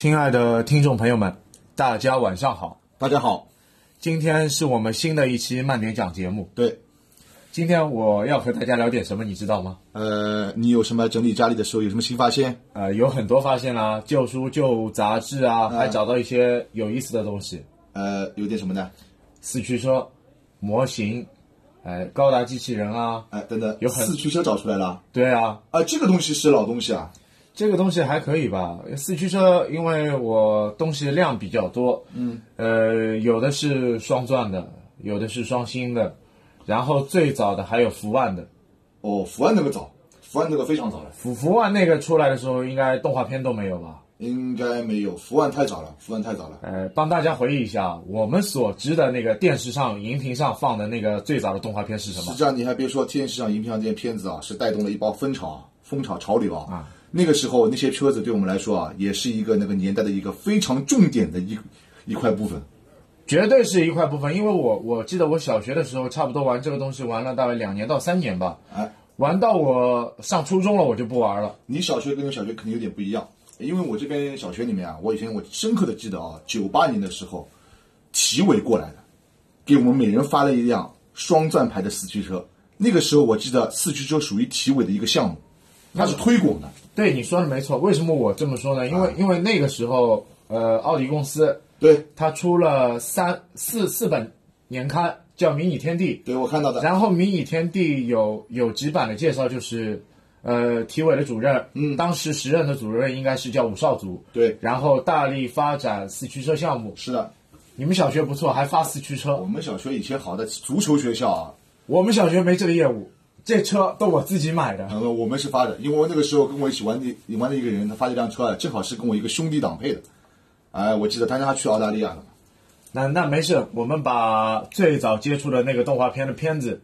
亲爱的听众朋友们，大家晚上好。大家好，今天是我们新的一期慢点讲节目。对，今天我要和大家聊点什么，你知道吗？呃，你有什么整理家里的时候有什么新发现？呃，有很多发现啦，旧书、旧杂志啊，还找到一些有意思的东西，呃，有点什么呢？四驱车、模型，哎、高达机器人啊，哎，等等，有很四驱车找出来了对啊，啊，这个东西是老东西啊。这个东西还可以吧？四驱车，因为我东西量比较多，嗯，呃，有的是双钻的，有的是双星的，然后最早的还有福万的。哦，福万那个早，福万那个非常早了，福福万那个出来的时候，应该动画片都没有吧？应该没有，福万太早了，福万太早了。呃，帮大家回忆一下，我们所知的那个电视上、荧屏上放的那个最早的动画片是什么实际？上你还别说，电视上、荧屏上这些片子啊，是带动了一波风潮啊，风潮潮流啊。那个时候那些车子对我们来说啊，也是一个那个年代的一个非常重点的一一块部分。绝对是一块部分，因为我我记得我小学的时候，差不多玩这个东西玩了大概两年到三年吧。哎，玩到我上初中了，我就不玩了。你小学跟我小学肯定有点不一样，因为我这边小学里面啊，我以前我深刻的记得啊，九八年的时候，体委过来的，给我们每人发了一辆双钻牌的四驱车。那个时候我记得四驱车属于体委的一个项目，它是推广的。对你说的没错，为什么我这么说呢？因为、因为那个时候，呃，奥迪公司对，它出了三四四本年刊，叫《迷你天地》。对我看到的。然后《迷你天地有》有几版的介绍，就是呃，体委的主任，嗯，当时时任的主任应该是叫武少祖，对，然后大力发展四驱车项目。是的，你们小学不错，还发四驱车我，们小学以前好的足球学校啊，我们小学没这个业务，这车都我自己买的。呃，我们是发的，因为我那个时候跟我一起玩的玩的一个人，他发这辆车啊，正好是跟我一个兄弟党配的。哎，我记得当时他去澳大利亚了。那那没事，我们把最早接触的那个动画片的片子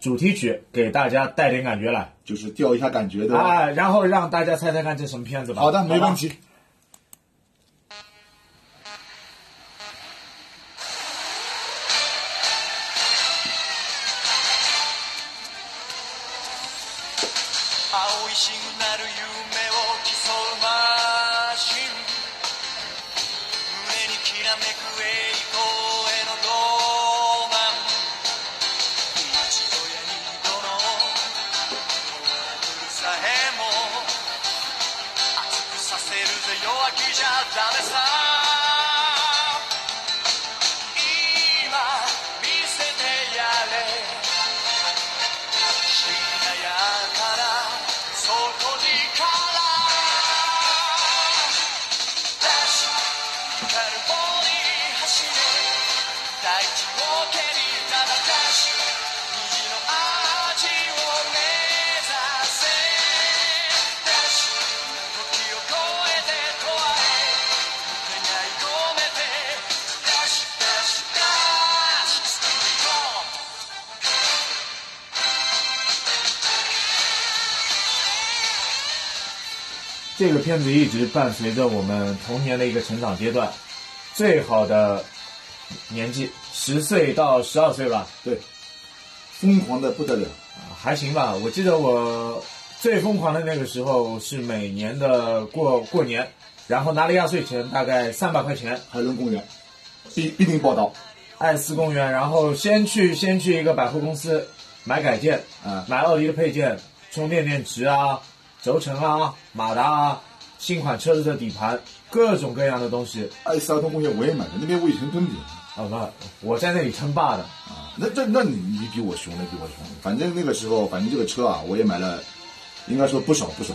主题曲给大家带点感觉来，就是调一下感觉的。啊，然后让大家猜猜看这什么片子吧。好的，没问题。青いシにナル夢を競う前这个片子一直伴随着我们童年的一个成长阶段，最好的年纪十岁到十二岁吧，对，疯狂的不得了。还行吧。我记得我最疯狂的那个时候是每年的过过年，然后拿了压岁钱，大概三百块钱，海伦公园必必定报道。爱斯公园，然后先去先去一个百货公司买改件，啊买奥迪的配件，充电电池啊、轴承啊、马达啊、新款车子的底盘，各种各样的东西。爱斯儿童公园我也买的，那边我以前蹲点啊不，我在那里称霸的。啊。那这那你你比我凶，那比我凶。反正那个时候，反正这个车啊，我也买了，应该说不少不少，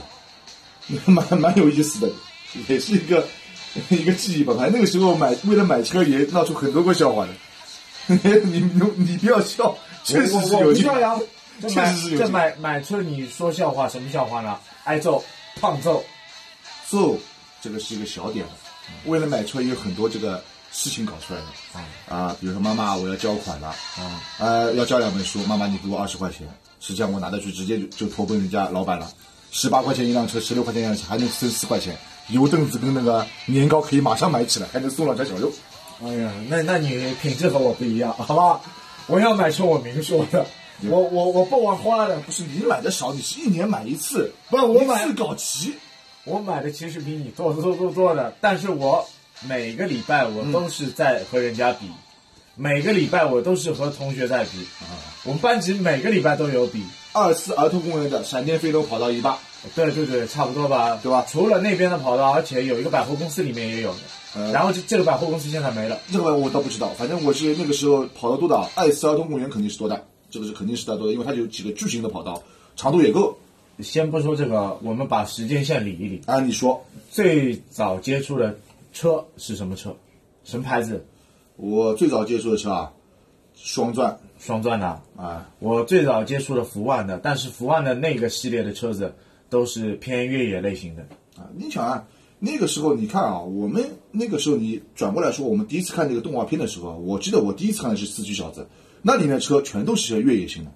蛮蛮有意思的，也是一个 一个记忆吧。反正那个时候买为了买车也闹出很多个笑话的。你你你不要笑，确实我我我是有笑呀。这确买这实是有劲买买车，你说笑话什么笑话呢？挨揍、胖揍。揍这个是一个小点。了，为了买车也有很多这个事情搞出来的。啊，比如说妈妈我要交款了。啊，呃要交两本书，妈妈你给我二十块钱，实际上我拿得去直接就就投奔人家老板了，十八块钱一辆车，十六块钱一辆车，还能剩四块钱，油凳子跟那个年糕可以马上买起来，还能送两条小肉。哎呀，那那你品质和我不一样，好吧？我要买车，我明说的，我我我不玩花的，不是你买的少，你是一年买一次，不是我买一次搞齐，我买的其实比你多多多多的，但是我每个礼拜我都是在和人家比，每个礼拜我都是和同学在比。我们班级每个礼拜都有比。二四儿童公园的闪电飞龙跑道一半，对对对，差不多吧，对吧除了那边的跑道，而且有一个百货公司里面也有然后这这个百货公司现在没了。这个我倒不知道，反正我是那个时候跑到多大，爱思儿童公园肯定是多大，这个是肯定是大多的，因为它有几个巨型的跑道，长度也够。先不说这个，我们把时间线理一理。啊，你说，最早接触的车是什么车？什么牌子？我最早接触的车啊，双钻双钻的。啊，我最早接触的福万的，但是福万的那个系列的车子都是偏越野类型的。啊，你想啊，那个时候你看啊，我们那个时候你转过来说，我们第一次看这个动画片的时候，我记得我第一次看的是《四驱小子》，那里面的车全都是越野型的，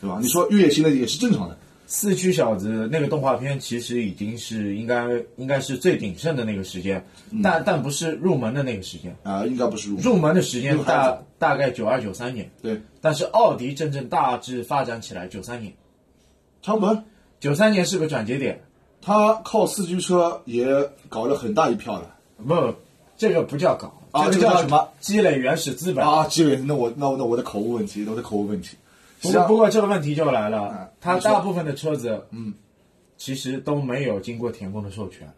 对吧？你说越野型的也是正常的，四驱小子那个动画片其实已经是应该应该是最鼎盛的那个时间，但但不是入门的那个时间。啊，应该不是入门入门的时间大大概九二九三年，对，但是奥迪真正大致发展起来九三年，差不多。九三年是个转折点。他靠四驱车也搞了很大一票了不，这个不叫搞，啊这个叫什么？积累原始资本。啊！积累那我那我那我的口误问题，我的口误问题。不过不过这个问题就来了啊，它大部分的车子，嗯，其实都没有经过田工的授权，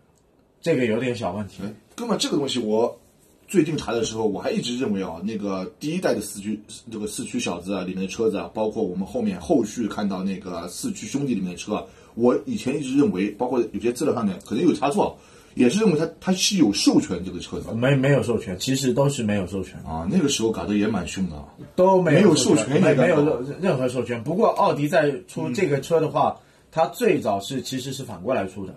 这个有点小问题。哎，哥们，这个东西我最近查的时候，我还一直认为啊，那个第一代的四驱这个四驱小子啊，里面的车子啊，包括我们后面后续看到那个四驱兄弟里面的车啊，我以前一直认为，包括有些资料上面可能有差错，也是认为它它是有授权这个车子没没有授权，其实都是没有授权，啊。那个时候搞得也蛮凶的啊。都没没有授授权没没有任何授权。不过奥迪在出这个车的话，它最早是其实是反过来出的，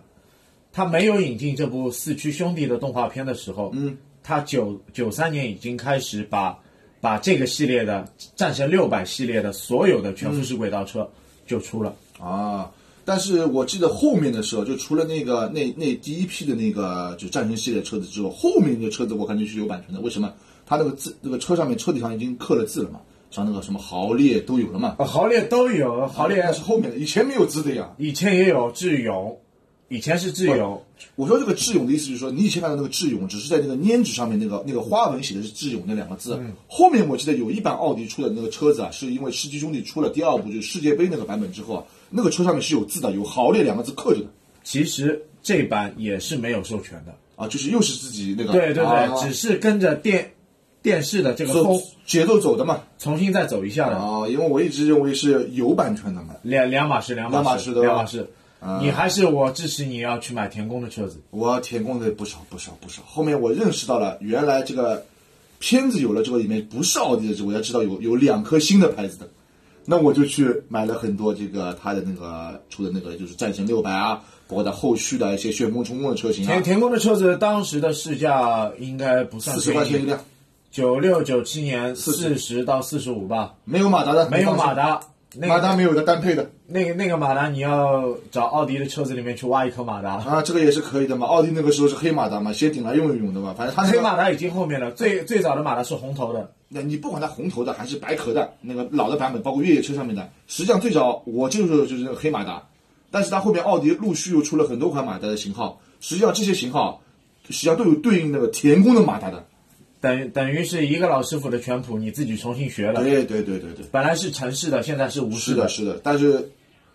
它没有引进这部四驱兄弟的动画片的时候，嗯，它九九三年已经开始把把这个系列的战神六百系列的所有的全复式轨道车就出了。啊，但是我记得后面的时候，就除了那个那那第一批的那个就战神系列车子之后，后面的车子我感觉是有版权的。为什么？它那个字，那个车上面车底上已经刻了字了嘛，像那个什么豪烈都有了嘛。呃豪烈都有，豪烈但是后面的以前没有字的呀。以前也有智勇，以前是智勇，我说这个智勇的意思就是说，你以前看到那个智勇，只是在那个粘纸上面那个那个花纹写的是智勇那两个字。后面我记得有一版奥迪出的那个车子啊，是因为世纪兄弟出了第二部就是世界杯那个版本之后啊，那个车上面是有字的，有豪烈两个字刻着的其实这版也是没有授权的。啊，就是又是自己那个对对对，啊只是跟着电电视的这个风节奏走的嘛。重新再走一下的，啊，因为我一直认为是有版权的嘛。两两码事，两码事，两码事对吧两码事。你还是我支持你要去买田宫的车子。我田宫的不少不少不少。后面我认识到了，原来这个片子有了之后，里面不是奥迪的，我才知道有有两颗新的牌子的。那我就去买了很多这个它的那个出的那个就是战神六百啊，包括它后续的一些旋风冲锋的车型啊。田，田宫的车子当时的市价应该不算四十块钱一辆，九六九七年四十。到四十五吧，没有马达的，没有马，达。那个马达没有的单配的那个那个马达，你要找奥迪的车子里面去挖一颗马达。啊，这个也是可以的嘛。奥迪那个时候是黑马达嘛，先顶来用一用的嘛，反正它那个黑马达已经后面了，最最早的马达是红头的，那你不管它红头的还是白壳的，那个老的版本，包括越野车上面的，实际上最早我接触的就是那个黑马达，但是它后面奥迪陆续又出了很多款马达的型号，实际上这些型号实际上都有对应那个田宫的马达的。等于等于是一个老师傅的拳谱，你自己重新学了。对对对对对，本来是城市的，现在是无是的，是的，但是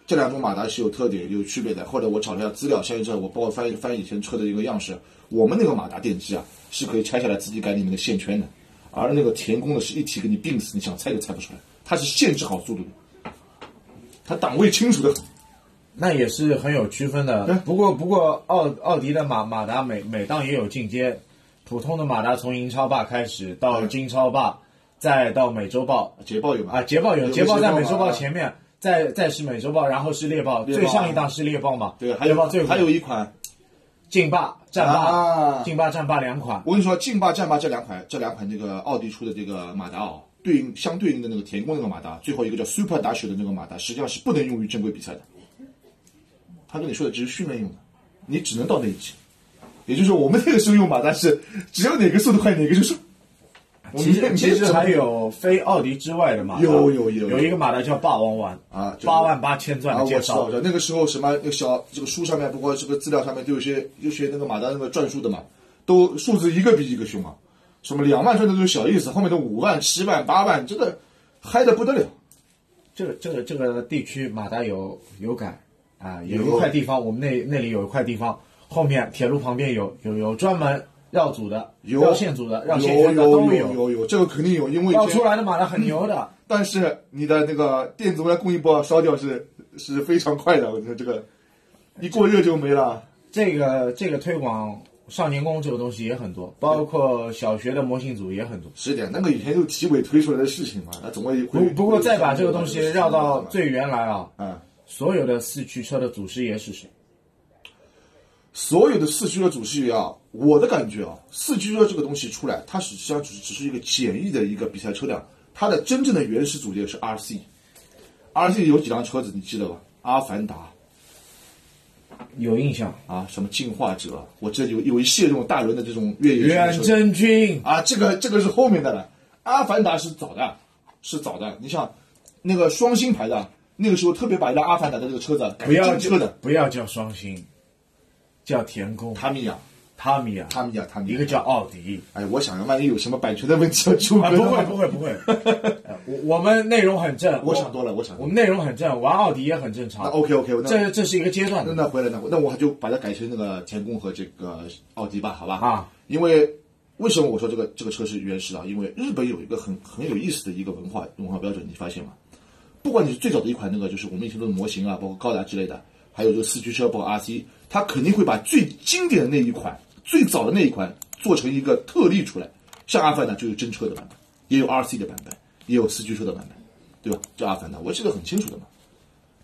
这两种马达是有特点、有区别的。后来我找了一下资料，像一阵我包括翻翻以前车的一个样式，我们那个马达电机啊是可以拆下来自己改里面的线圈的，而那个田工的是一体给你并死，你想拆都拆不出来，它是限制好速度的，它档位清楚的很。那也是很有区分的。不过不过奥奥迪的马马达每每档也有进阶，普通的马达从英超霸开始到金超霸，再到美洲豹捷豹有吗？啊，捷豹有有捷豹在美洲豹前面，再再是美洲豹，然后是猎豹，最上一档是猎豹嘛？对，还猎豹最有还有一款，劲霸、战霸、啊劲霸、战霸两款。我跟你说，劲霸、战霸这两款，这两款这个奥迪出的这个马达哦，对应相对应的那个田宫那个马达，最后一个叫 Super Dash 的那个马达，实际上是不能用于正规比赛的。他跟你说的只是训练用的，你只能到那一级。也就是说，我们那个时候用马达是，只要哪个速度快哪个就是。其实其实还有非奥迪之外的马达，有有有有一个马达叫霸王丸啊这个八万八千钻啊，的介绍知，道，那个时候什么那个小这个书上面，包括这个资料上面都有些有些那个马达那个转速的嘛，都数字一个比一个凶啊，什么两万转的都是小意思，后面的五万、七万、八万，真的嗨的不得了。这个这个这个地区马达有有改啊，有有一块地方，我们那那里有一块地方，后面铁路旁边有有有专门绕组的、有绕线组的、绕线的有都有有有，这个肯定有，因为以绕出来的马达很牛的。但是你的那个电子未来供应包烧掉是是非常快的，我觉得这个一过热就没了。这个这个推广少年宫这个东西也很多，包括小学的模型组也很多。是的，那个以前就体委推出来的事情嘛，那总会不会不过再把这个东西绕到最原来啊，啊。所有的四驱车的祖师爷是谁？所有的四驱车主视觉啊，我的感觉啊，四驱车这个东西出来，它实际上只只是一个简易的一个比赛车辆，它的真正的原始组件是 RC。RC 有几辆车子你记得吧？阿凡达有印象？啊，什么进化者，我这有有一系列这种大轮的这种越野远征军，啊，这个这个是后面的了。阿凡达是早的，是早的。你像那个双星牌的，那个时候特别把一辆阿凡达的这个车子改不要成车的不要叫双星，叫田宫、他米亚，他米亚，他米亚，他米亚。一个叫奥迪。哎，我想着万一有什么版权的问题要纠啊，葛的话，不会不会不会，呃我我们内容很正，我想多了，我想。我们内容很正，玩奥迪也很正那常。OK OK，那这这是一个阶段那的，那回来那那我就把它改成那个田宫和这个奥迪吧，好吧？啊，因为为什么我说这个这个车是原始的啊？因为日本有一个很很有意思的一个文化文化标准，你发现吗？不管你是最早的一款那个，就是我们以前做的模型啊，包括高达之类的，还有这个四驱车，包括 RC，它肯定会把最经典的那一款、最早的那一款做成一个特例出来。像阿凡达就有真车的版本，也有 RC 的版本，也有四驱车的版本，对吧？这阿凡达我记得很清楚的嘛。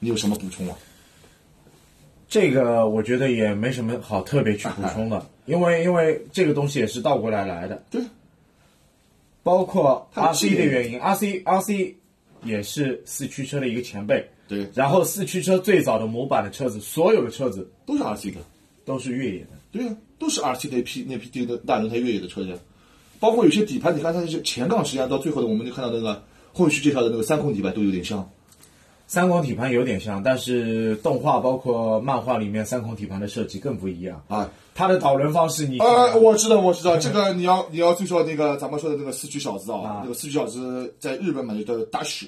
你有什么补充啊？这个我觉得也没什么好特别去补充的，因为因为这个东西也是倒过来来的，对，包括 RC 的原因，RC RC 也是四驱车的一个前辈，对，然后四驱车最早的模板的车子，所有的车子都是 RC 的。都是越野的，对呀、都是 RC 那批那批这个大轮胎越野的车子，包括有些底盘，你看它那些前杠，实际上到最后的我们就看到那个后续介绍的那个三孔底盘都有点像。三孔底盘有点像，但是动画包括漫画里面三孔底盘的设计更不一样啊。它的导轮方式你呃，我知道，我知道，这个你要你要最说那个咱们说的那个四驱小子啊，啊那个四驱小子在日本嘛就叫达史，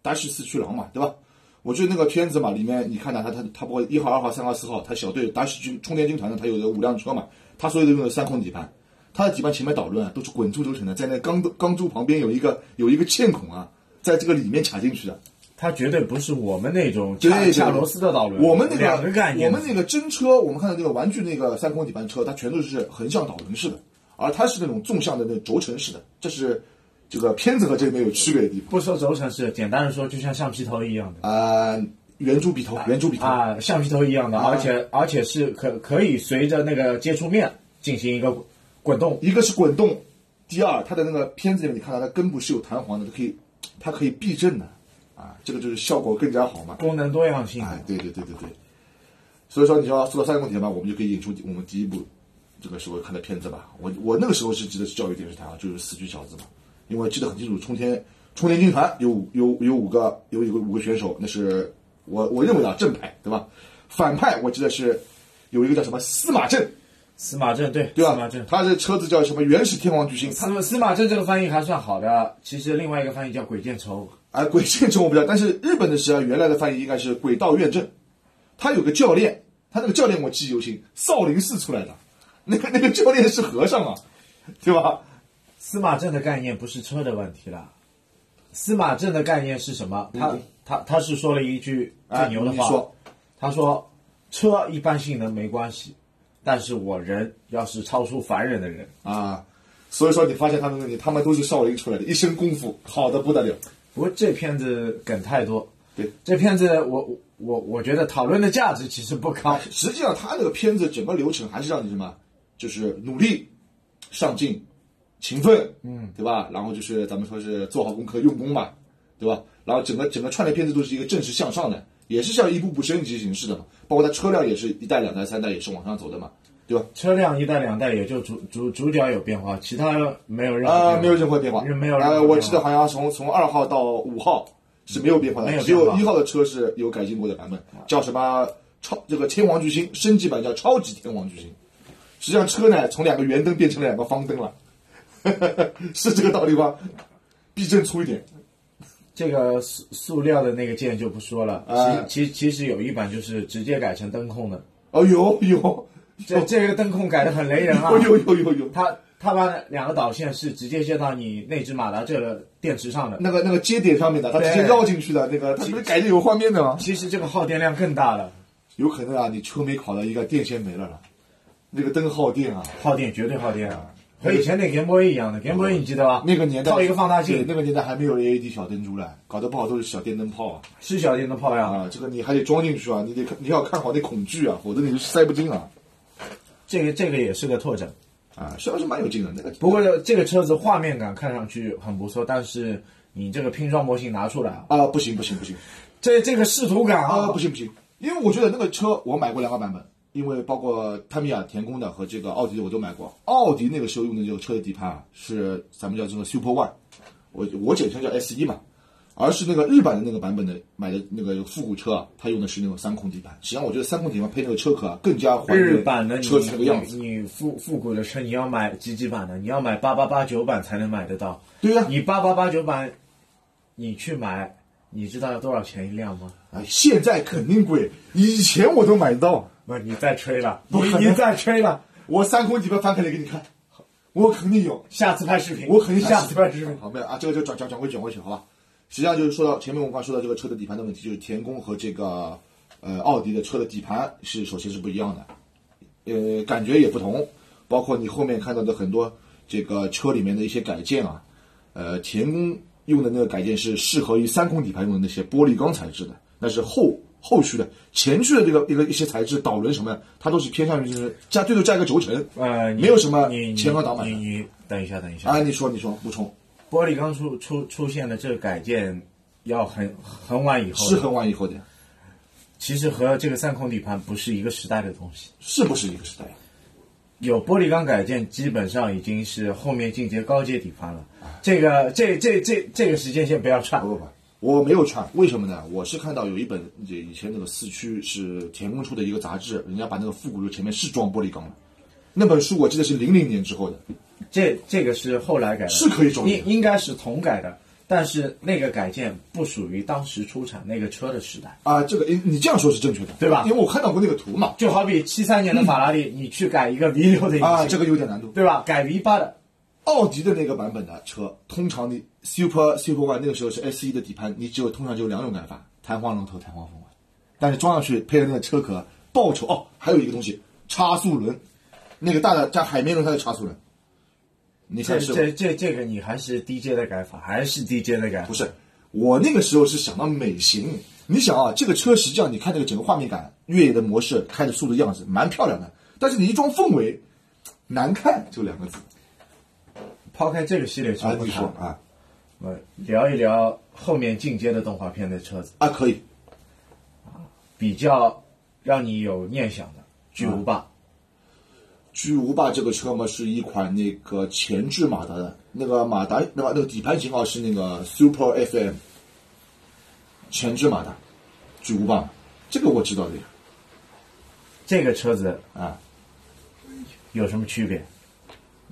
达史四驱狼嘛，对吧？我觉得那个片子嘛，里面你看到他他他包括一号、二号、三号、四号，他小队达史军充电军团的，他有的五辆车嘛，他所有的用的三孔底盘，他的底盘前面导轮啊都是滚珠轴承的，在那钢 钢珠旁边有一个有一个嵌孔啊，在这个里面卡进去的。它绝对不是我们那种对对恰恰螺丝的导轮，我们那个两个概念，我们那个真车，我们看到那个玩具那个三孔底盘车，它全都是横向导轮式的，而它是那种纵向的那种轴承式的，这是这个片子和这里面有区别的地方。不说轴承是，简单的说就像橡皮头一样的。啊、圆珠笔头，圆珠笔头，啊，橡皮头一样的，而且而且是可可以随着那个接触面进行一个滚动。一个是滚动，第二，它的那个片子里面你看到它根部是有弹簧的，它可以它可以避震的，啊，这个就是效果更加好嘛。功能多样性，哎，对对对对对。所以说，你要说到三个问题嘛，我们就可以引出我们第一部这个时候看的片子吧。我我那个时候是记得是教育电视台啊，就是四驱小子嘛，因为记得很清楚，冲天冲天军团有五有有五个有有个五个选手，那是我我认为啊正派对吧？反派我记得是有一个叫什么司马正司马正对对吧？司马正。他的车子叫什么原始天王巨星，他司司马正这个翻译还算好的，其实另外一个翻译叫鬼见愁。啊，鬼见愁我不知道，但是日本的实际上原来的翻译应该是鬼道院正，他有个教练，他那个教练我记忆犹新，少林寺出来的，那个那个教练是和尚啊，对吧？司马正的概念不是车的问题了，司马正的概念是什么？他嗯他他是说了一句啊，最牛的话，他说车一般性能没关系，但是我人要是超出凡人的人，啊，所以说你发现他们问题他们都是少林出来的，一身功夫好的不得了。不过这片子梗太多，对，这片子我我我我觉得讨论的价值其实不高。实际上他那个片子整个流程还是让你什么，就是努力、上进、勤奋，嗯，对吧？然后就是咱们说是做好功课、用功嘛，对吧？然后整个整个串联片子都是一个正式向上的，也是像一步步升级形式的嘛。包括它车辆也是一代、两代、三代也是往上走的嘛。对吧？车辆一代两代也就主主主角有变化，其他没有任何啊、变化没有任何变化，没有任何呃，变化我记得好像从从二号到五号是没有变化的，没有变化只有一号的车是有改进过的版本，叫什么超这个天王巨星升级版叫超级天王巨星。实际上车呢从两个圆灯变成了两个方灯了，是这个道理吧？避震粗一点，这个塑塑料的那个键就不说了，啊其其其实有一版就是直接改成灯控的，哦有有这这个灯控改的很雷人啊！有有有有有，它它把两个导线是直接接到你内置马达这个电池上的，那个那个接点上面的，它直接绕进去的那个，它不是改的有画面的吗？其实这个耗电量更大了，有可能啊，你车没考到一个电线没了了，那个灯耗电啊。耗电绝对耗电啊！和以前那 Game Boy 一样的，Game Boy 你记得吧？那个年代套一个放大，镜，那个年代还没有 LED 小灯珠嘞，搞得不好都是小电灯泡啊是小电灯泡呀。啊！这个你还得装进去啊，你得你要看好那孔距啊，否则你是塞不进啊这个这个也是个拓展。啊！虽然是蛮有劲的那个，不过这个车子画面感看上去很不错，但是你这个拼装模型拿出来啊，啊不行不行不行这这个视图感啊啊，不行不行，因为我觉得那个车我买过两个版本，因为包括泰米亚田宫的和这个奥迪的我都买过。奥迪那个时候用的这个车的底盘啊，是咱们叫这个 Super One，我我简称叫 S 一嘛，而是那个日版的那个版本的买的那个复古车啊，它用的是那种三孔底盘。实际上我觉得三孔底盘配那个车壳啊，更加还日原版的车子那个样子。你你复复古的车，你要买几几版的？你要买八八八九版才能买得到。对呀、你八八八九版，你去买，你知道要多少钱一辆吗？哎，现在肯定贵，以前我都买得到。不是，你再吹了，不可能。你你再吹了，我三孔底盘翻开来给你看，我肯定有。下次拍视频，我肯定下次拍视频。好，没有啊，这个就转转转回转回去，好吧？实际上就是说到前面我们刚说到这个车的底盘的问题，就是田宫和这个呃奥迪的车的底盘是首先是不一样的，呃，感觉也不同，包括你后面看到的很多这个车里面的一些改建啊，呃，田宫用的那个改建是适合于三孔底盘用的那些玻璃钢材质的，那是后后续的，前驱的这个一个一些材质，导轮什么的，它都是偏向于就是加最多加一个轴承，呃，没有什么你你前和挡板的。你你等一下，等一下，啊，你说你说补充，玻璃钢出出出现了这个改建要很很晚以后，是很晚以后的。其实和这个三孔底盘不是一个时代的东西。是不是一个时代？有玻璃钢改建，基本上已经是后面进阶高阶底盘了。这个这这这这个时间线不要串不。不不，我没有串，为什么呢？我是看到有一本这以前那个四驱是田宫出的一个杂志，人家把那个复古路前面是装玻璃钢的，那本书我记得是零零年之后的，这这个是后来改的，是可以装的应应该是同改的，但是那个改建不属于当时出产那个车的时代。啊，这个诶你这样说是正确的，对吧因为我看到过那个图嘛，就好比七三年的法拉利，你去改一个 V 六的啊，这个有点难度。对吧？改 V 八的，奥迪的那个版本的车，通常你 Super Super One 那个时候是 S 一的底盘，你只有通常只有两种改法，弹簧龙头、弹簧风尾，但是装上去配的那个车壳报酬哦，还有一个东西差速轮，那个大的加海绵轮它的差速轮，你这看是这这这个你还是 DJ 的改法，还是 DJ 的改法不？是，我那个时候是想到美型。你想啊，这个车实际上你看这个整个画面感、越野的模式、开的速度样子蛮漂亮的，但是你一装氛围，难看就两个字抛开这个系列车啊！不谈啊我聊一聊后面进阶的动画片的车子，啊可以，比较让你有念想的巨无霸。巨无霸这个车嘛是一款那个前置马达的，那个马达那个那个底盘型号是那个 Super FM 前置马达，巨无霸，这个我知道的呀这个车子啊。有什么区别？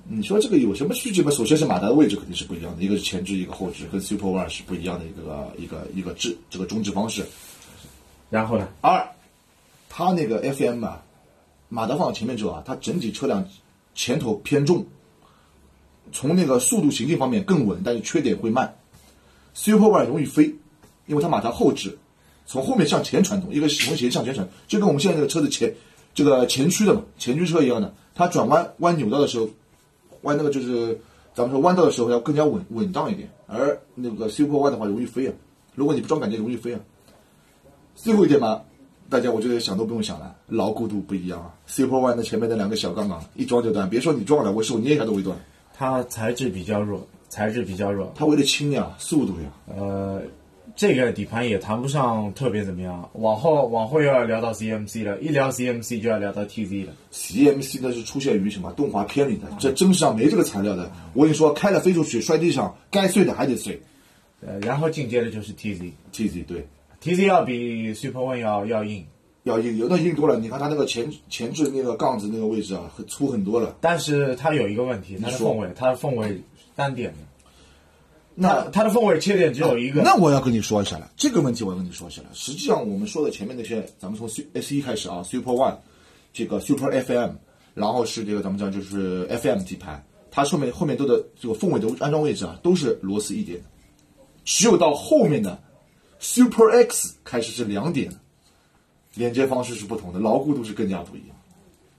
你说这个有什么区别吗？首先是马达的位置肯定是不一样的，一个是前置，一个后置，跟 Super One 是不一样的一个一个一个置这个中置方式。然后呢？二，它那个 FM 啊，马达放到前面之后啊，它整体车辆前头偏重，从那个速度行进方面更稳，但是缺点会慢。Super One 容易飞，因为它马达后置，从后面向前传动，一个从前向前传，就跟我们现在这个车子前这个前驱的嘛，前驱车一样的，它转弯弯扭道的时候，弯那个就是咱们说弯道的时候要更加稳稳当一点，而那个 Super One 的话容易飞啊，如果你不装感觉容易飞啊。最后一点嘛，大家我觉得想都不用想了，牢固度不一样啊。Super One 的前面那两个小杠杠一装就断，别说你撞了，我手捏一下都会断。它材质比较弱，材质比较弱。它为了轻呀，速度呀，呃，这个底盘也谈不上特别怎么样。往后往后又要聊到 CMC 了，一聊 CMC 就要聊到 TZ 了。CMC 呢是出现于什么动画片里的，这真实上没这个材料的。我跟你说，开了飞出去，摔地上，该碎的还得碎。呃，然后紧接着就是 TZ。TZ 对，TZ 要比 Super One 要要硬，要硬，有的硬多了。你看它那个前前置那个杠子那个位置啊，很粗很多了。但是它有一个问题，它的说凤尾，它的凤尾单点的，那它它的凤尾缺点只有一个。那我要跟你说一下了，这个问题我要跟你说一下了。实际上我们说的前面那些，咱们从 S 一开始啊，Super One，这个 Super FM，然后是这个咱们讲就是 FM 底盘，它后面后面都的这个凤尾的安装位置啊，都是螺丝一点的，只有到后面的 Super X 开始是两点，连接方式是不同的，牢固度是更加不一样。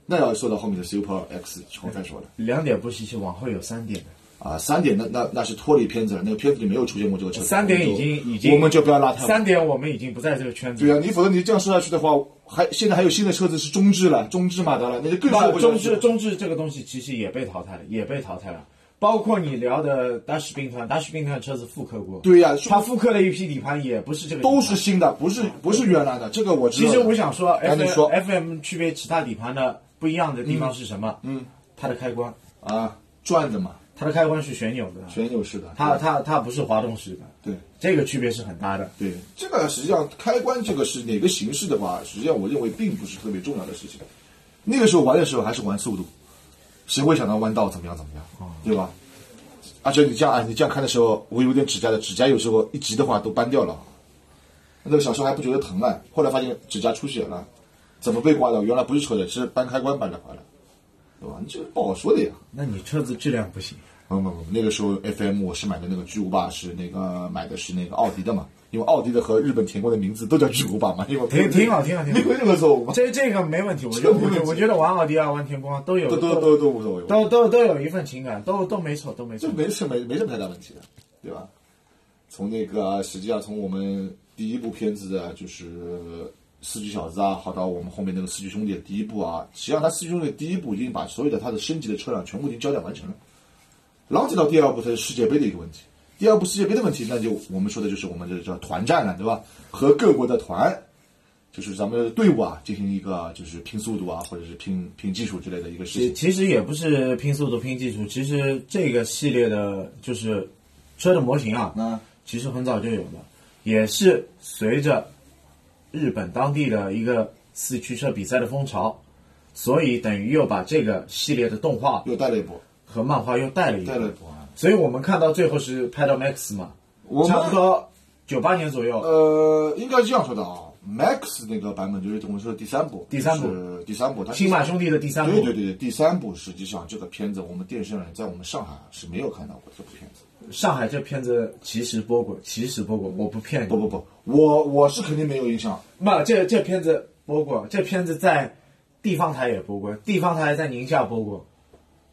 那要说到后面的 Super X 之后再说了。两点不稀奇，往后有三点的。啊，三点那那那是脱离片子了，那个片子里没有出现过这个车子。三点已经已经，我们就不要拉太晚。三点我们已经不在这个圈子。对啊，你否则你这样说下去的话，还现在还有新的车子是中置了，中置马达了，那就更说不下中置中置这个东西其实也被淘汰了，也被淘汰了。包括你聊的达什兵团，达什兵团车子复刻过，对呀、它复刻了一批底盘，也不是这个，都是新的，不是不是原来的。这个我知道。其实我想说，F 赶紧说 F M 区别其他底盘的不一样的地方是什么？嗯，它的开关，啊，转的嘛，它的开关是旋钮的，旋钮式的。它它它不是滑动式的，对这个区别是很大的。对，这个实际上开关这个是哪个形式的话，实际上我认为并不是特别重要的事情。那个时候玩的时候还是玩速度，谁会想到弯道怎么样怎么样，对吧？而且你这样啊，你这样看的时候，我有点指甲的，指甲有时候一急的话都掰掉了。那个小时候还不觉得疼啊，后来发现指甲出血了，怎么被刮的？原来不是车的，是扳开关扳的坏了，对吧？你这个不好说的呀。那你车子质量不行，不不不，那个时候 FM 我是买的那个巨无霸，是那个买的是那个奥迪的嘛，因为奥迪的和日本田宫的名字都叫巨无霸嘛，因为挺挺好挺好挺好没有任何错误嘛，这这个没问题。我觉得我觉得我觉得玩奥迪啊，玩田宫啊，都有都都都都无所谓，都都都有一份情感，都都没错，都没错这。没事没没什么太大问题的，对吧？从那个实际上从我们第一部片子的，就是四驱小子啊，好到我们后面那个四驱兄弟的第一部啊，实际上他四驱兄弟的第一部已经把所有的他的升级的车辆全部已经交代完成了。然后再到第二部它是世界杯的一个问题。第二部世界杯的问题，那就我们说的就是我们这叫团战了，对吧？和各国的团，就是咱们的队伍啊，进行一个就是拼速度啊，或者是拼拼技术之类的一个事情。其实也不是拼速度拼技术，其实这个系列的就是车的模型啊，那其实很早就有了，也是随着日本当地的一个四驱车比赛的风潮，所以等于又把这个系列的动画又带了一波，和漫画又带了一波，带了一波啊。所以我们看到最后是 Pedal Max 嘛，我差不多九八年左右，呃，应该是这样说的啊，Max 那个版本就是我们说的第三部，第三部。是第三部，它新马兄弟的第三部。对对对对，第三部实际上这个片子我们电视上在我们上海是没有看到过这部片子。上海这片子其实播过，其实播过，我不骗你，不不不，我我是肯定没有印象。不，这这片子播过，这片子在地方台也播过，地方台在宁夏播过。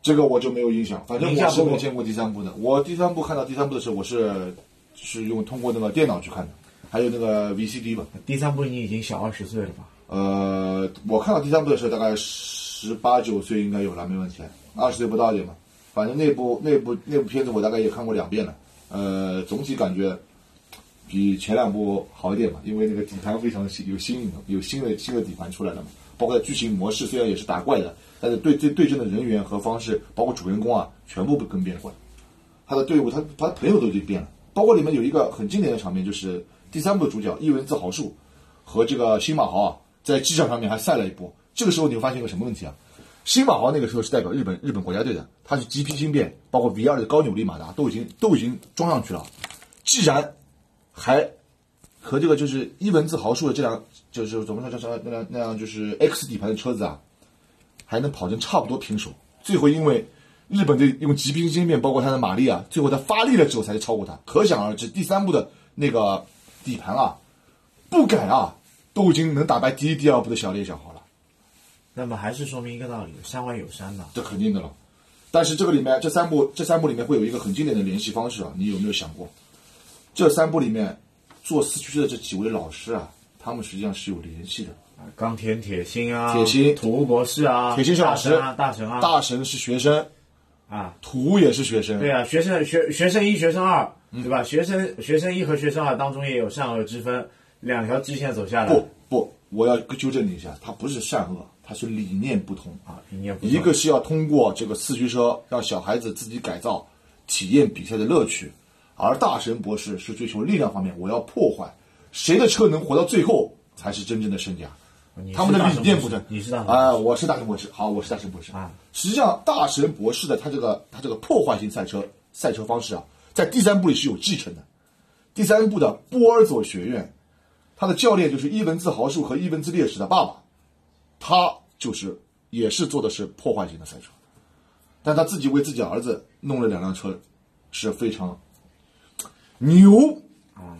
这个我就没有印象，反正宁夏我是没见过第三部的。我第三部看到第三部的时候，我是是用通过那个电脑去看的，还有那个 VCD 吧。第三部你已经小二十岁了吧？呃，我看到第三部的时候，大概十八九岁应该有了，没问题，二十岁不到一点嘛。反正那部那部那部片子我大概也看过两遍了，呃，总体感觉比前两部好一点嘛，因为那个底盘非常新，有新颖的有新的新的底盘出来了嘛。包括剧情模式虽然也是打怪的，但是对对对阵的人员和方式，包括主人公啊，全部更变过来。他的队伍，他他朋友都已经变了，包括里面有一个很经典的场面，就是第三部主角伊文字豪树和这个新马豪啊，在机场上面还赛了一波。这个时候你会发现一个什么问题啊？新马豪那个时候是代表日本日本国家队的，他是 GP 芯片，包括 V 二的高扭力马达都已经都已经装上去了。既然还和这个就是伊文自豪树的这辆就是怎么说叫什么那辆那辆就是 X 底盘的车子啊，还能跑成差不多平手。最后因为日本队用极冰芯片，包括它的马力啊，最后它发力了之后才超过它。可想而知，第三部的那个底盘啊，不改啊，都已经能打败第一、第二部的小烈小豪了。那么还是说明一个道理：山外有山嘛。这肯定的了。但是这个里面这三部这三部里面会有一个很经典的联系方式啊，你有没有想过？这三部里面做四驱车的这几位老师啊，他们实际上是有联系的。冈田铁心啊，铁心土屋博士啊，铁心是老师大神啊，大神啊，大神是学生，啊，土也是学生，对啊，学生学学生一、学生二，嗯对吧？学生学生一和学生二当中也有善恶之分，两条支线走下来。不不，我要纠正你一下，他不是善恶，他是理念不同啊，理念不同。一个是要通过这个四驱车让小孩子自己改造，体验比赛的乐趣，而大神博士是追求力量方面，我要破坏，谁的车能活到最后才是真正的胜家。你是他们的理念不同，你是大神博士。啊、我是大神博士，好，我是大神博士。啊。实际上，大神博士的他这个他这个破坏性赛车赛车方式啊，在第三部里是有继承的。第三部的波尔佐学院，他的教练就是伊文兹豪树和伊文兹烈士的爸爸，他就是也是做的是破坏型的赛车，但他自己为自己儿子弄了两辆车，是非常牛。啊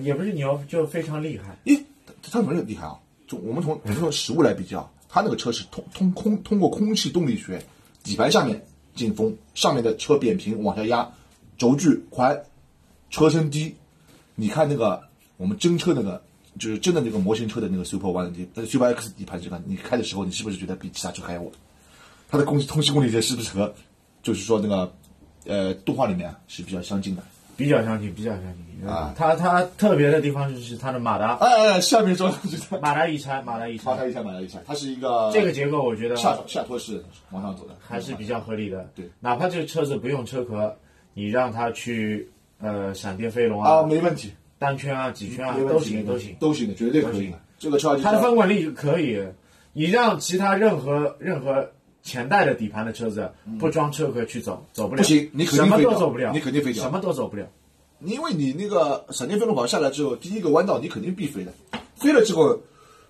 也不是牛，就非常厉害。咦，他怎么厉害啊！就我们从我们从实物来比较，他那个车是通通空通过空气动力学，底盘下面进风，上面的车扁平往下压，轴距宽，车身低。你看那个我们真车那个，就是真的那个模型车的那个 Super One 底呃 Super X 底盘这个，你开的时候，你是不是觉得比其他车还要稳？它的空气通气动力学是不是和，就是说那个，呃，动画里面是比较相近的？比较相近，比较相近啊它它特别的地方就是它的马达，哎哎，哎下面说马达一拆，马达一拆，马达一拆，马达一拆，它是一个这个结构我觉得下下拖式往上走的，还是比较合理的。对哪怕这个车子不用车壳，你让它去呃闪电飞龙啊，没问题，单圈啊、几圈啊都行都行。都行的，绝对可以的。这个车它的分滚力可以，你让其他任何任何前代的底盘的车子不装车壳去走，走不了。不行你肯定都走不了，你肯定飞掉什么都走不了。因为你那个闪电飞龙跑下来之后，第一个弯道你肯定必飞的，飞了之后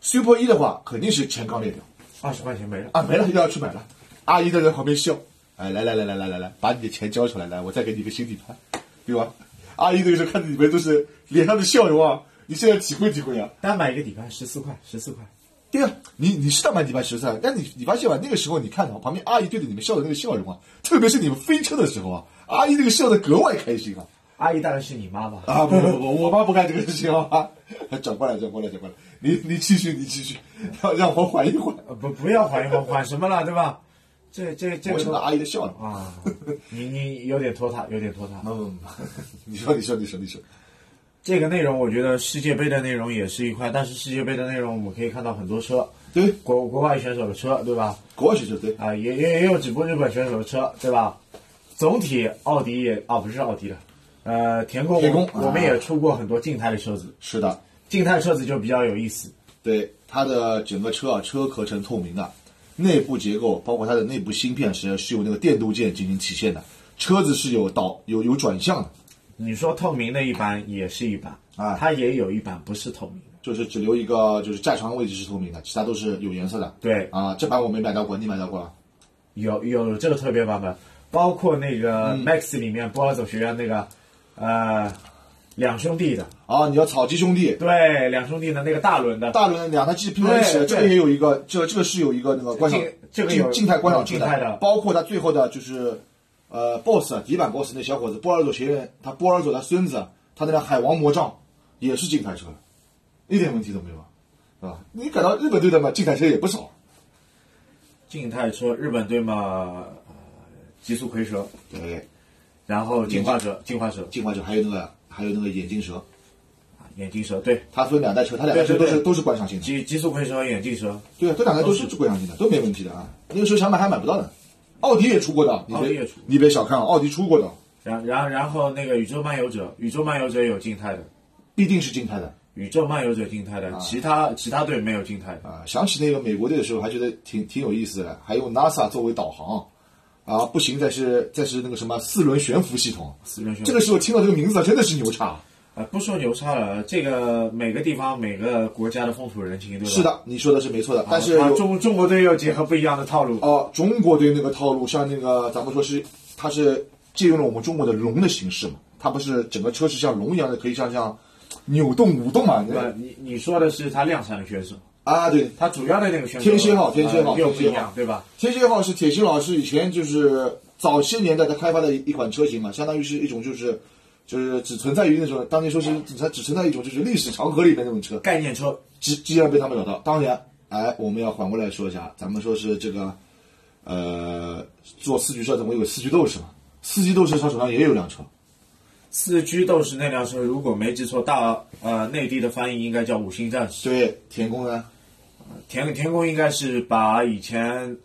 ，Super 一的话肯定是前缸裂掉二十块钱没了，啊，没了，一定要去买了。阿姨在在旁边笑，哎，来来来来来来来，把你的钱交出来，来，我再给你一个新底盘，对吧？阿姨那个时候看着你们都是脸上的笑容啊，你现在体会体会啊。单买一个底盘十四块，十四块。对啊，你你是单买底盘十三，但你你发现吧，那个时候你看到旁边阿姨对着你们笑的那个笑容啊，特别是你们飞车的时候啊，阿姨那个笑的格外开心啊。阿姨当然是你妈吧？啊不不不，我妈不干这个事情啊！转过来转过来转过来，你你继续你继续，让让我缓一缓。呃不不要缓一缓，缓什么了，对吧？这这这个我听到阿姨的笑了。啊，你你有点拖沓，有点拖沓。嗯，你说你说你说你说，这个内容我觉得世界杯的内容也是一块，但是世界杯的内容我们可以看到很多车，对，国国外选手的车，对吧？国外选手对，啊，也也也有几部日本选手的车，对吧？总体奥迪也啊不是奥迪的，呃，田宫田宫我我们啊也出过很多静态的车子，是的，静态车子就比较有意思。对它的整个车啊，车壳呈透明的，内部结构包括它的内部芯片是是由那个电镀件进行体现的，车子是有导有有转向的，你说透明的一版也是一版，啊它也有一版不是透明的。就是只留一个就是驾床位置是透明的，其他都是有颜色的。对，啊，这版我没买到过，你买到过了？有有这个特别版本，包括那个嗯 Max 里面波尔佐学院那个，呃，两兄弟的，啊，你要草鸡兄弟，对，两兄弟的那个大轮的，大轮两台机拼在一起的，这个也有一个，这个这个是有一个那个观赏这个有静静态观赏静态的。包括他最后的就是呃 BOSS 底板 BOSS 那小伙子波尔佐学院，他波尔佐的孙子，他那辆海王魔杖也是静态车，一点问题都没有，是吧？你赶到日本队的嘛，静态车也不少。静态车，日本队嘛，呃极速蝰蛇，对，然后进化者，进化者，进化者还有那个还有那个眼镜蛇，眼镜蛇，对，它分两代车，它两代车都是都是观赏性的，极极速蝰蛇和眼镜蛇，对啊，这两代都是观赏性的，都没问题的啊。那个时候想买还买不到的，奥迪也出过的，你别奥迪也出你别小看啊，奥迪出过的。然然然后那个宇宙漫游者，宇宙漫游者有静态的，必定是静态的宇宙漫游者静态的，其他其他队没有静态的。啊！想起那个美国队的时候，还觉得挺挺有意思的，还用 NASA 作为导航啊！不行，再是再是那个什么四轮悬浮系统。四轮悬浮这个时候听到这个名字，真的是牛叉。呃，不说牛叉了，这个每个地方每个国家的风土人情，对吧？是，的，你说的是没错的，但是啊中中国队又结合不一样的套路。哦，中国队那个套路，像那个咱们说是，它是借用了我们中国的龙的形式嘛，它不是整个车是像龙一样的，可以像像扭动舞动嘛？对吧，你你说的是他量产的选手，啊，对，他主要的那个天蝎号天蝎号呃又不天蝎号。一样，对吧？天蝎号是铁心老师以前就是早些年代他开发的一款车型嘛，相当于是一种就是就是只存在于那种当年说是只只存在一种就是历史长河里面那种车，概念车，既既然被他们找到，当然，哎，我们要反过来说一下，咱们说是这个，呃，做四驱车总共有四驱斗士嘛，四驱斗士他手上也有辆车，四驱斗士那辆车，如果没记错，大呃内地的翻译应该叫五星战士。对，田宫呢田田宫应该是把以前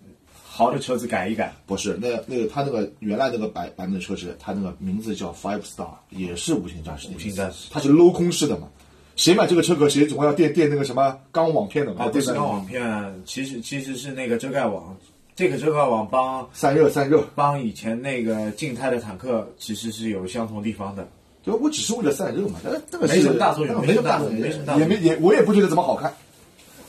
豪的车子改一改，不是，那那个他那个原来那个版版本的车子，他那个名字叫 Five Star，也是五星战士五星战士它是镂空式的嘛。谁买这个车壳，谁总要垫垫那个什么钢网片的嘛，啊，不是钢网片，其实其实是那个遮盖网。这个遮盖网帮散热散热。帮以前那个静态的坦克其实是有相同地方的。对，我只是为了散热嘛，那那个没什么大作用那个没什么大作用，没什么大作用也没也我也不觉得怎么好看，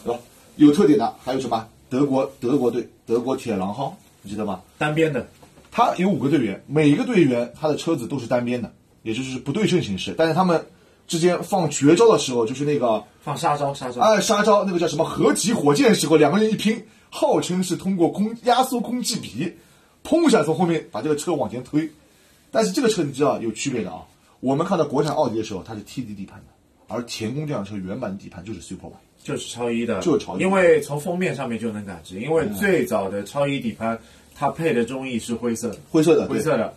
对吧？有特点的还有什么？德国德国队，德国铁狼号，你记得吗？单边的，他有五个队员，每一个队员他的车子都是单边的，也就是不对称形式，但是他们之间放绝招的时候，就是那个放杀招杀招。哎杀招那个叫什么合集火箭时候，两个人一拼，号称是通过空压缩空气比，砰一下从后面把这个车往前推。但是这个车你知道有区别的啊，我们看到国产奥迪的时候，它是 TD 底盘的，而田宫这辆车原版底盘就是 Super 版。就是超一的，就是超一因为从封面上面就能感知，因为最早的超一底盘，它配的中翼是灰色的，灰色的，灰色的，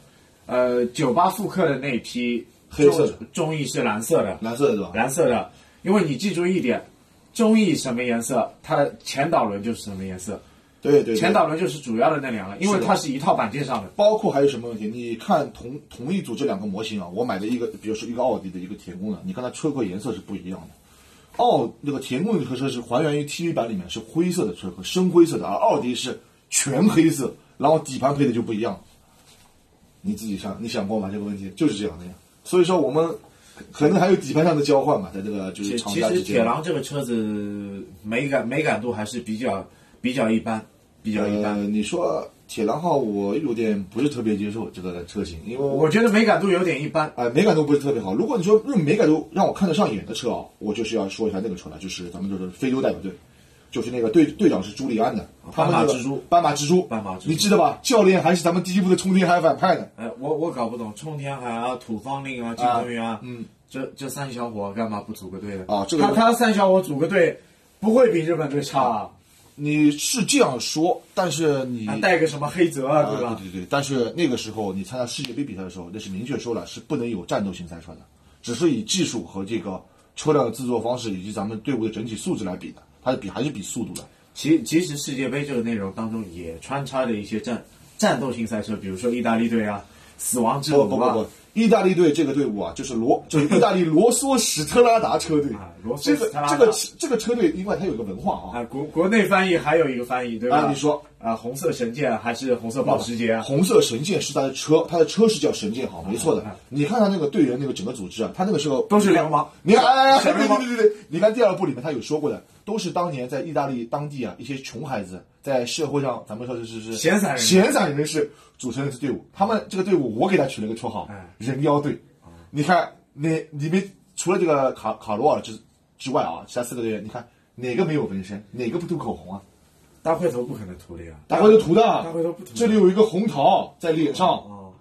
呃，九八复刻的那批黑色中翼是蓝色的，蓝色的是吧？蓝色的，因为你记住一点，中意什么颜色，它的前导轮就是什么颜色，对对对，前导轮就是主要的那两个，因为它是一套板件上的。包括还有什么问题？你看同同一组这两个模型啊，我买的一个，比如说一个奥迪的一个田宫的，你看它车壳颜色是不一样的。奥那个田宫的车车是还原于 TV 版里面是灰色的车壳，深灰色的，而奥迪是全黑色，然后底盘配的就不一样。你自己想，你想过吗？这个问题就是这样的呀。所以说我们可能还有底盘上的交换嘛，在这个就是其其实厂家之间。铁狼这个车子美感美感度还是比较比较一般，比较一般。呃，你说铁狼号，我有点不是特别接受这个车型，因为我我觉得美感度有点一般。哎，美感度不是特别好。如果你说用美感度让我看得上眼的车啊，我就是要说一下那个车了，就是咱们就是非洲代表队，就是那个队队长是朱利安的，他们那个斑马蜘蛛斑马蜘蛛，斑马蜘蛛你记得吧？教练还是咱们第一部的冲天海反派呢。哎，我我搞不懂，冲天海啊、土方令啊、金鹏云啊，嗯，这这三小伙干嘛不组个队呢？啊这个他他三小伙组个队，不会比日本队差啊。你是这样说，但是你还带个什么黑泽啊，对啊，吧？对对对，但是那个时候你参加世界杯比赛的时候，那是明确说了是不能有战斗型赛车的，只是以技术和这个车辆的制作方式以及咱们队伍的整体素质来比的，比还是比速度的。其其实世界杯这个内容当中也穿插着一些战战斗性赛车，比如说意大利队啊、死亡之吻啊，意大利队这个队伍啊，就是罗，就是意大利罗梭史特拉达车队啊罗。梭这个这个这个车队，另外它有个文化啊。啊，国国内翻译还有一个翻译，对吧？啊你说啊，红色神剑还是红色保时捷啊？红色神剑是他的车，他的车是叫神剑，好，没错的啊。你看他那个队员那个整个组织啊，他那个时候都是流氓你看，哎哎，哎对对对对对，你看第二部里面他有说过的，都是当年在意大利当地啊一些穷孩子在社会上，咱们说是是是闲散人闲散人士组成的队伍。他们这个队伍，我给他取了个绰号哎“人妖队”。你看，那里面除了这个卡卡罗尔之之外啊，其他四个队员，你看哪个没有纹身，哪个不涂口红啊？大块头不可能涂的呀，大块头涂的，大块头不涂这里有一个红桃在脸上，哦，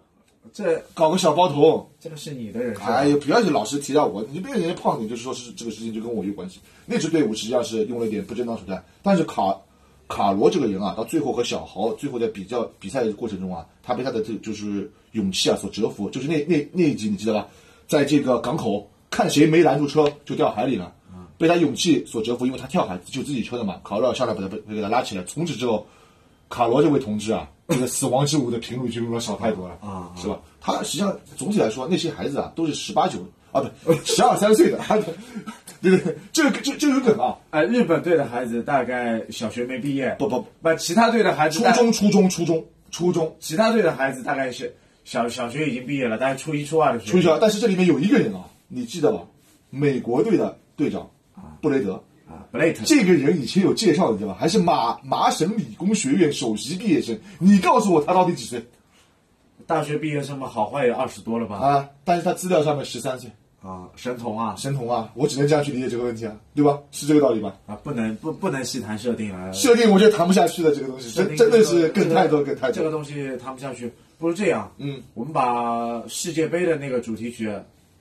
这搞个小包头。这个是你的人设。哎呀，不要去老是提到我，你别人家胖你，就是说是这个事情就跟我有关系。那支队伍实际上是用了一点不正当手段，但是卡卡罗这个人啊，到最后和小豪最后在比较比赛的过程中啊，他被他的这就是勇气啊所折服，就是那那那一集你记得吧？在这个港口看谁没拦住车就掉海里了，被他勇气所折服，因为他跳海就自己车的嘛，卡罗尔上来把他被给他拉起来，从此之后，卡罗这位同志啊，这个死亡之舞的评论就比我少太多了啊是吧？他实际上总体来说，那些孩子啊，都是十八九啊，不十二三岁的，对对对，这个这这有梗啊，哎，日本队的孩子大概小学没毕业，不不，不，其他队的孩子初中初中初中初中其他队的孩子大概是小小学已经毕业了，但是初一初二的时候。初一初二，但是这里面有一个人啊，你记得吧？美国队的队长布雷德，啊，Blake，这个人以前有介绍的对吧？还是麻麻省理工学院首席毕业生，你告诉我他到底几岁大学毕业生嘛，好坏也二十多了吧？啊？但是他资料上面十三岁，啊，神童啊神童啊，我只能这样去理解这个问题啊，对吧？是这个道理吧？啊，不能不不能细谈设定啊。设定我觉得谈不下去的这个东西，真真的是这个更太多更太多。这个东西谈不下去，不如这样，嗯，我们把世界杯的那个主题曲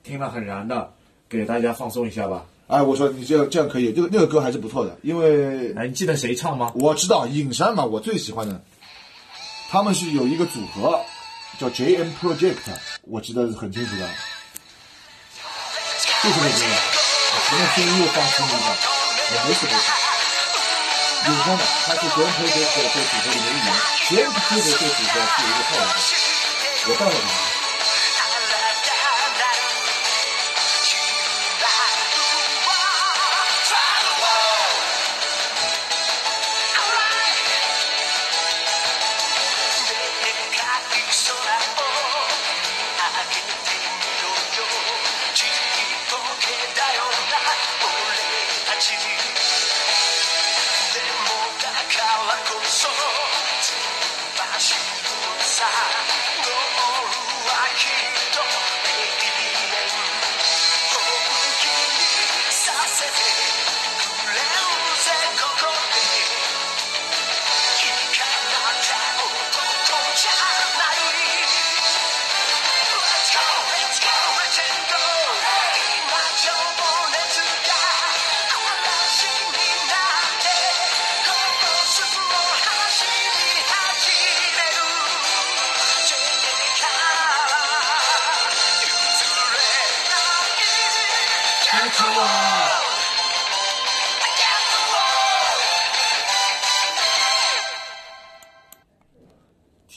听了很燃的，给大家放松一下吧。哎，我说你这样这样可以，这个那个歌还是不错的，因为哎，你记得谁唱吗？我知道影山嘛，我最喜欢的他们是有一个组合叫 JM Project，我记得很清楚的，就是那个，前面听又放轻一个，也没什么。有关的，他是 JM Project 这组合里面一员，JM Project 这组合是一个套路的，我待会儿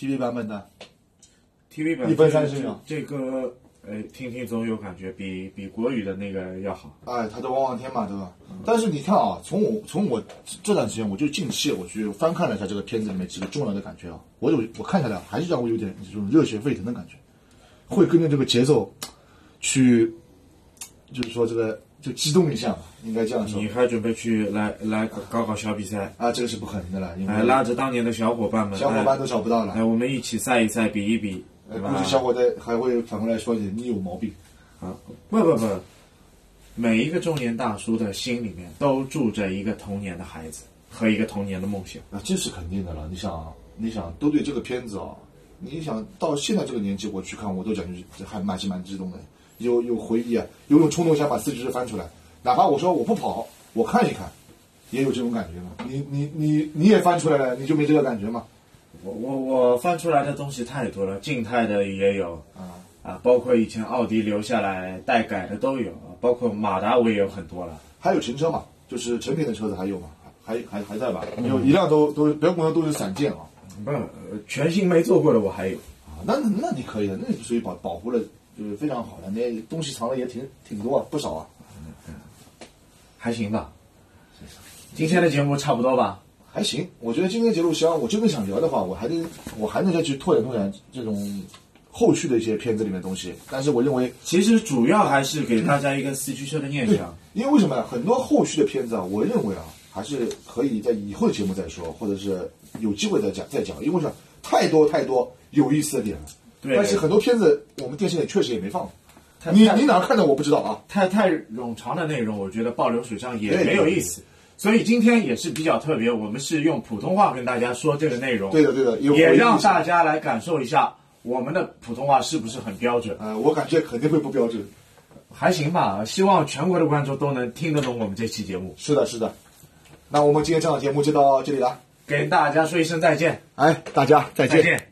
TV 版本的，TV 版一分三十秒这个呃，听听总有感觉比比国语的那个要好。哎，他的《望望天》嘛，对吧？但是你看啊，从我从我这段时间，我就近期我去翻看了一下这个片子里面几个重要的感觉啊，我有我看下来还是让我有点这种热血沸腾的感觉，会跟着这个节奏去，就是说这个就激动一下嘛，应该这样说你还准备去来来搞搞小比赛？啊，这个是不可能的了，因为哎，拉着当年的小伙伴们，小伙伴都找不到了哎，，我们一起赛一赛，比一比？估计小伙子还会反过来说你你有毛病。啊，不不不，每一个中年大叔的心里面都住着一个童年的孩子和一个童年的梦想。啊，这是肯定的了。你想啊，你想都对这个片子啊，你想到现在这个年纪我去看，我都感觉还蛮是蛮激动的，有有回忆啊，有种冲动想把四肢翻出来，哪怕我说我不跑，我看一看，也有这种感觉嘛。你你你你也翻出来了，你就没这个感觉吗？我我我翻出来的东西太多了，静态的也有啊啊，包括以前奥迪留下来待改的都有，包括马达我也有很多了。还有神车嘛，就是成品的车子还有吗，还还还在吧？有一辆都都不要跟我都是散件啊。不，呃全新没做过的我还有。啊，那那你可以的，那你属于保保护了，就是非常好的，那东西藏的也挺挺多啊，不少啊。还行吧。今天的节目差不多吧？还行，我觉得今天节目实际上我真的想聊的话，我还得我还能再去拓展拓展这种后续的一些片子里面的东西。但是我认为，其实主要还是给大家一个四驱车的念想。因为为什么呀？很多后续的片子啊，我认为啊，还是可以在以后的节目再说，或者是有机会再讲再讲。因为什么？太多太多有意思的点了。对但是很多片子我们电视里确实也没放。你你哪儿看的我不知道啊。太太冗长的内容，我觉得爆流水账也没有意思。所以今天也是比较特别，我们是用普通话跟大家说这个内容，对的对的，也让大家来感受一下我们的普通话是不是很标准。呃，我感觉肯定会不标准。还行吧，希望全国的观众都能听得懂我们这期节目。是的，是的。那我们今天这档节目就到这里了。给大家说一声再见，哎，大家再见。再见。